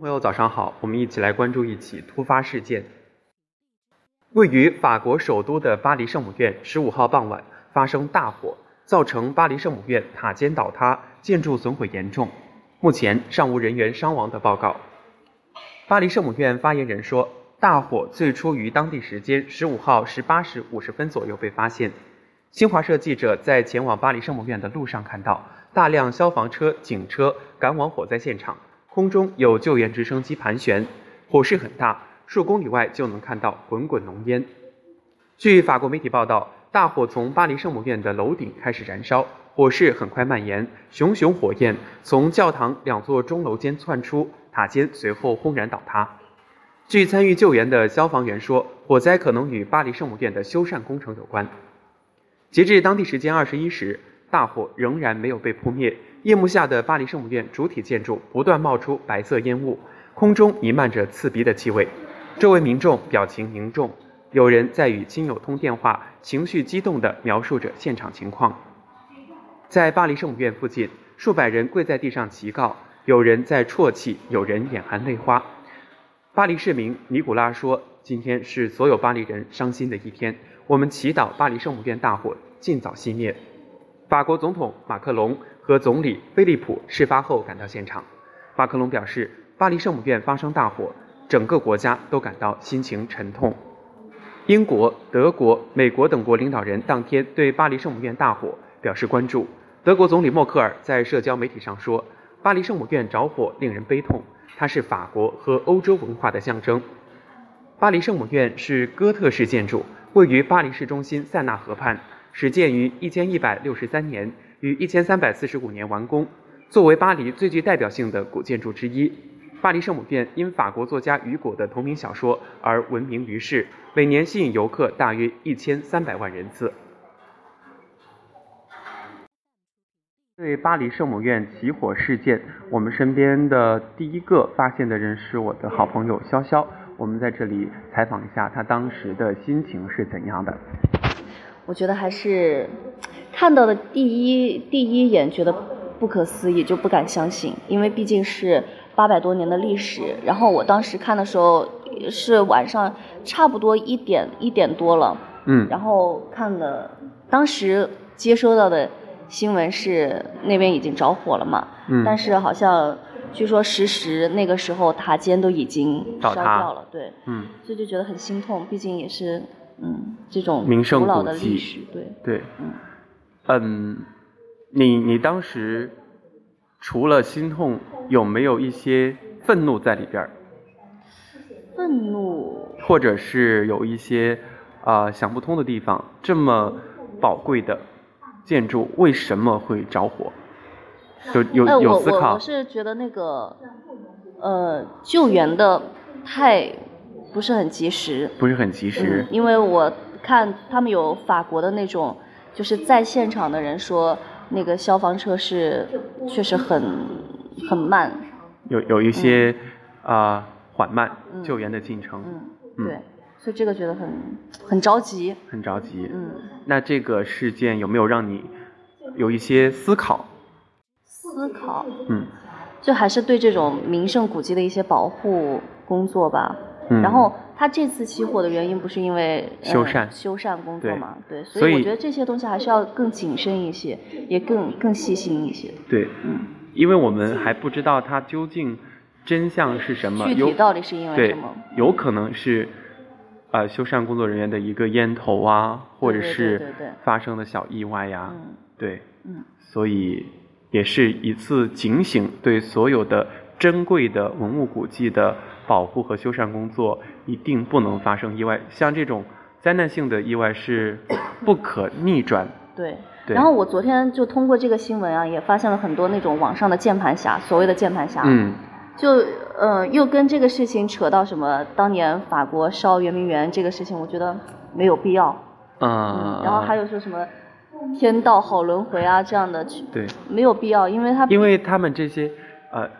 朋友早上好，我们一起来关注一起突发事件。位于法国首都的巴黎圣母院十五号傍晚发生大火，造成巴黎圣母院塔尖倒塌，建筑损毁严重。目前尚无人员伤亡的报告。巴黎圣母院发言人说，大火最初于当地时间十五号十八时五十分左右被发现。新华社记者在前往巴黎圣母院的路上看到大量消防车、警车赶往火灾现场。空中有救援直升机盘旋，火势很大，数公里外就能看到滚滚浓烟。据法国媒体报道，大火从巴黎圣母院的楼顶开始燃烧，火势很快蔓延，熊熊火焰从教堂两座钟楼间窜出，塔尖随后轰然倒塌。据参与救援的消防员说，火灾可能与巴黎圣母院的修缮工程有关。截至当地时间二十一时。大火仍然没有被扑灭，夜幕下的巴黎圣母院主体建筑不断冒出白色烟雾，空中弥漫着刺鼻的气味。周围民众表情凝重，有人在与亲友通电话，情绪激动地描述着现场情况。在巴黎圣母院附近，数百人跪在地上祈告，有人在啜泣，有人眼含泪花。巴黎市民尼古拉说：“今天是所有巴黎人伤心的一天，我们祈祷巴黎圣母院大火尽早熄灭。”法国总统马克龙和总理菲利普事发后赶到现场。马克龙表示，巴黎圣母院发生大火，整个国家都感到心情沉痛。英国、德国、美国等国领导人当天对巴黎圣母院大火表示关注。德国总理默克尔在社交媒体上说：“巴黎圣母院着火令人悲痛，它是法国和欧洲文化的象征。”巴黎圣母院是哥特式建筑，位于巴黎市中心塞纳河畔。始建于一千一百六十三年，于一千三百四十五年完工。作为巴黎最具代表性的古建筑之一，巴黎圣母院因法国作家雨果的同名小说而闻名于世，每年吸引游客大约一千三百万人次。对巴黎圣母院起火事件，我们身边的第一个发现的人是我的好朋友潇潇。我们在这里采访一下他当时的心情是怎样的。我觉得还是看到的第一第一眼觉得不可思议，就不敢相信，因为毕竟是八百多年的历史。然后我当时看的时候是晚上差不多一点一点多了，嗯，然后看了当时接收到的新闻是那边已经着火了嘛，嗯，但是好像据说实时那个时候塔尖都已经烧掉了，对，嗯，所以就觉得很心痛，毕竟也是。嗯，这种名胜古迹，对对，嗯嗯，你你当时除了心痛，有没有一些愤怒在里边儿？愤怒，或者是有一些啊想不通的地方？这么宝贵的建筑为什么会着火？有有有思考。我我是觉得那个呃救援的太。不是很及时，不是很及时，因为我看他们有法国的那种，就是在现场的人说，那个消防车是确实很很慢，有有一些啊缓慢救援的进程，嗯，对，所以这个觉得很很着急，很着急，嗯，那这个事件有没有让你有一些思考？思考，嗯，就还是对这种名胜古迹的一些保护工作吧。然后他这次起火的原因不是因为修缮修缮工作嘛？对，所以我觉得这些东西还是要更谨慎一些，也更更细心一些。对，嗯，因为我们还不知道它究竟真相是什么，具体到底是因为什么？有可能是呃修缮工作人员的一个烟头啊，或者是发生的小意外呀。对，嗯，所以也是一次警醒，对所有的珍贵的文物古迹的。保护和修缮工作一定不能发生意外，像这种灾难性的意外是 不可逆转。对，然后我昨天就通过这个新闻啊，也发现了很多那种网上的键盘侠，所谓的键盘侠，嗯，就呃又跟这个事情扯到什么当年法国烧圆明园这个事情，我觉得没有必要。嗯，然后还有说什么天道好轮回啊这样的，对，没有必要，因为他因为他们这些呃。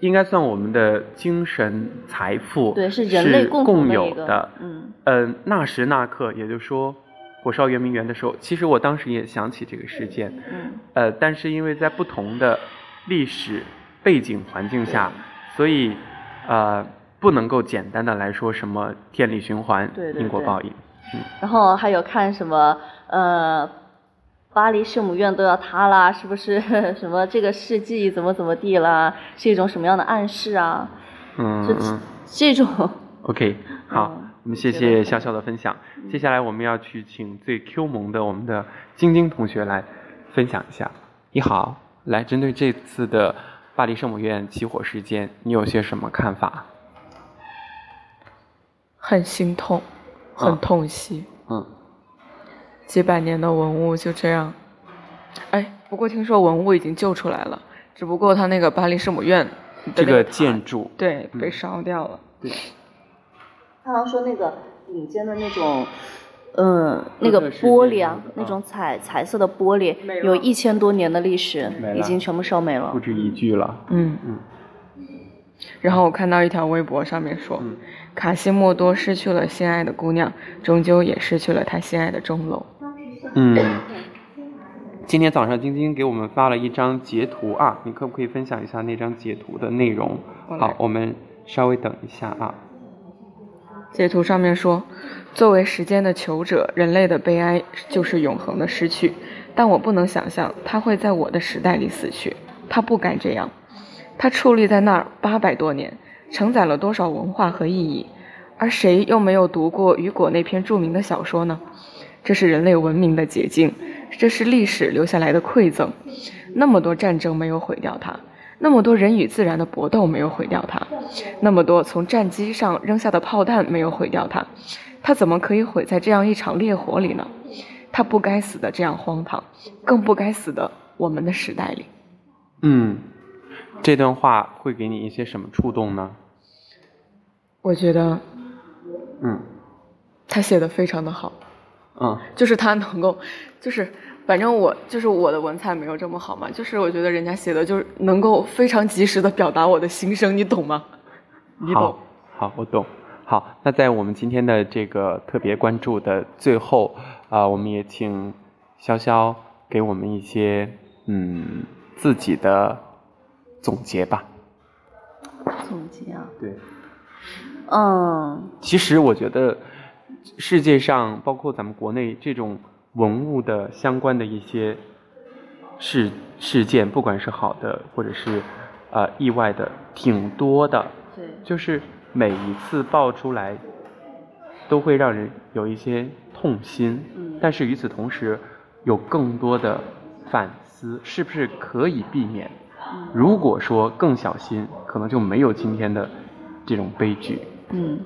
应该算我们的精神财富，对，是人类共有的。嗯，嗯，那时那刻，也就是说，火烧圆明园的时候，其实我当时也想起这个事件。嗯，呃，但是因为在不同的历史背景环境下，所以呃，不能够简单的来说什么天理循环、对对对因果报应。嗯然后还有看什么呃，巴黎圣母院都要塌啦，是不是 什么这个世纪怎么怎么地啦？是一种什么样的暗示啊？嗯嗯这种，，OK，好，嗯我们谢谢潇潇的分享。接下来我们要去请最 Q 萌的我们的晶晶同学来分享一下。你好，来针对这次的巴黎圣母院起火事件，你有些什么看法？很心痛，很痛惜，嗯，几百年的文物就这样。哎，不过听说文物已经救出来了，只不过他那个巴黎圣母院的这个建筑，对嗯被烧掉了。对他好像说那个顶尖的那种。嗯，那个玻璃啊那种彩彩色的玻璃有一千多年的历史已经全部烧没了不。止一句了。嗯嗯然后我看到一条微博上面说，嗯卡西莫多失去了心爱的姑娘，终究也失去了他心爱的钟楼。嗯，今天早上晶晶给我们发了一张截图啊，你可不可以分享一下那张截图的内容？好，我们稍微等一下啊。截图上面说，作为时间的求者，人类的悲哀就是永恒的失去。但我不能想象他会在我的时代里死去，他不该这样。他矗立在那儿八百多年，承载了多少文化和意义，而谁又没有读过雨果那篇著名的小说呢？这是人类文明的结晶，这是历史留下来的馈赠。那么多战争没有毁掉它，那么多人与自然的搏斗没有毁掉它，那么多从战机上扔下的炮弹没有毁掉它，它怎么可以毁在这样一场烈火里呢？它不该死的这样荒唐，更不该死的我们的时代里。嗯，这段话会给你一些什么触动呢？我觉得嗯他写的非常的好，嗯就是他能够，就是反正我就是我的文采没有这么好嘛，就是我觉得人家写的就是能够非常及时的表达我的心声，你懂吗？你懂好，好，我懂。好，那在我们今天的这个特别关注的最后，啊、我们也请潇潇给我们一些嗯自己的总结吧。总结啊，对，嗯，其实我觉得世界上，包括咱们国内这种文物的相关的一些事事件，不管是好的或者是呃意外的，挺多的。对，就是每一次爆出来，都会让人有一些痛心。嗯但是与此同时，有更多的反思，是不是可以避免？如果说更小心，可能就没有今天的这种悲剧。嗯，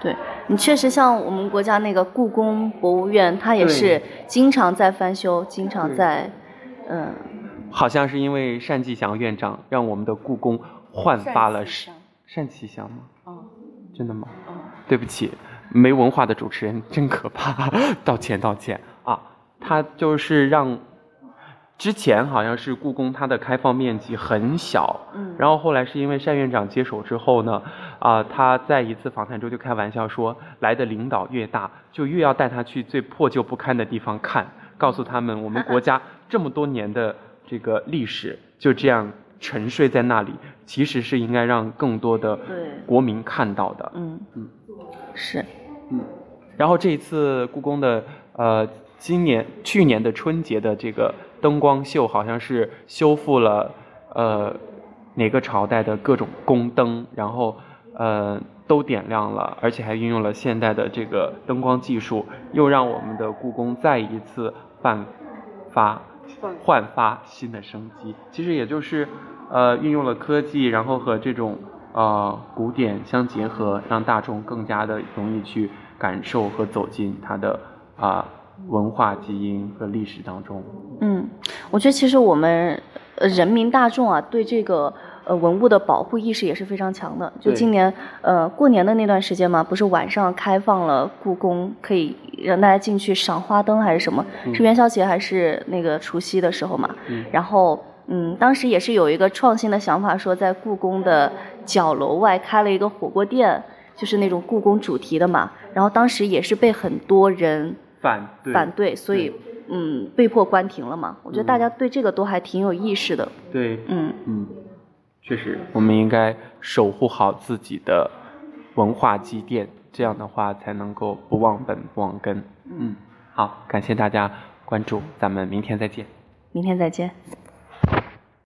对你确实像我们国家那个故宫博物院，它也是经常在翻修，经常在，嗯，好像是因为单霁翔院长让我们的故宫焕发了单单霁翔吗？哦真的吗？哦，对不起，没文化的主持人真可怕，道歉道歉啊！他就是让之前好像是故宫它的开放面积很小，嗯，然后后来是因为单院长接手之后呢，啊、他在一次访谈中就开玩笑说，来的领导越大，就越要带他去最破旧不堪的地方看，告诉他们我们国家这么多年的这个历史就这样沉睡在那里，其实是应该让更多的对。国民看到的。嗯。嗯。是，嗯，然后这一次故宫的呃，今年去年的春节的这个灯光秀，好像是修复了呃哪个朝代的各种宫灯，然后呃都点亮了，而且还运用了现代的这个灯光技术，又让我们的故宫再一次焕发焕发新的生机。其实也就是呃运用了科技，然后和这种呃古典相结合，让大众更加的容易去感受和走进它的啊、文化基因和历史当中。嗯，我觉得其实我们呃人民大众啊，对这个呃文物的保护意识也是非常强的。就今年呃过年的那段时间嘛，不是晚上开放了故宫，可以让大家进去赏花灯还是什么？嗯是元宵节还是那个除夕的时候嘛？嗯然后。嗯，当时也是有一个创新的想法，说在故宫的角楼外开了一个火锅店，就是那种故宫主题的嘛。然后当时也是被很多人反对反对，所以嗯被迫关停了嘛。我觉得嗯大家对这个都还挺有意识的。对，嗯嗯，确实，我们应该守护好自己的文化积淀，这样的话才能够不忘本不忘根。嗯，好，感谢大家关注，咱们明天再见。明天再见。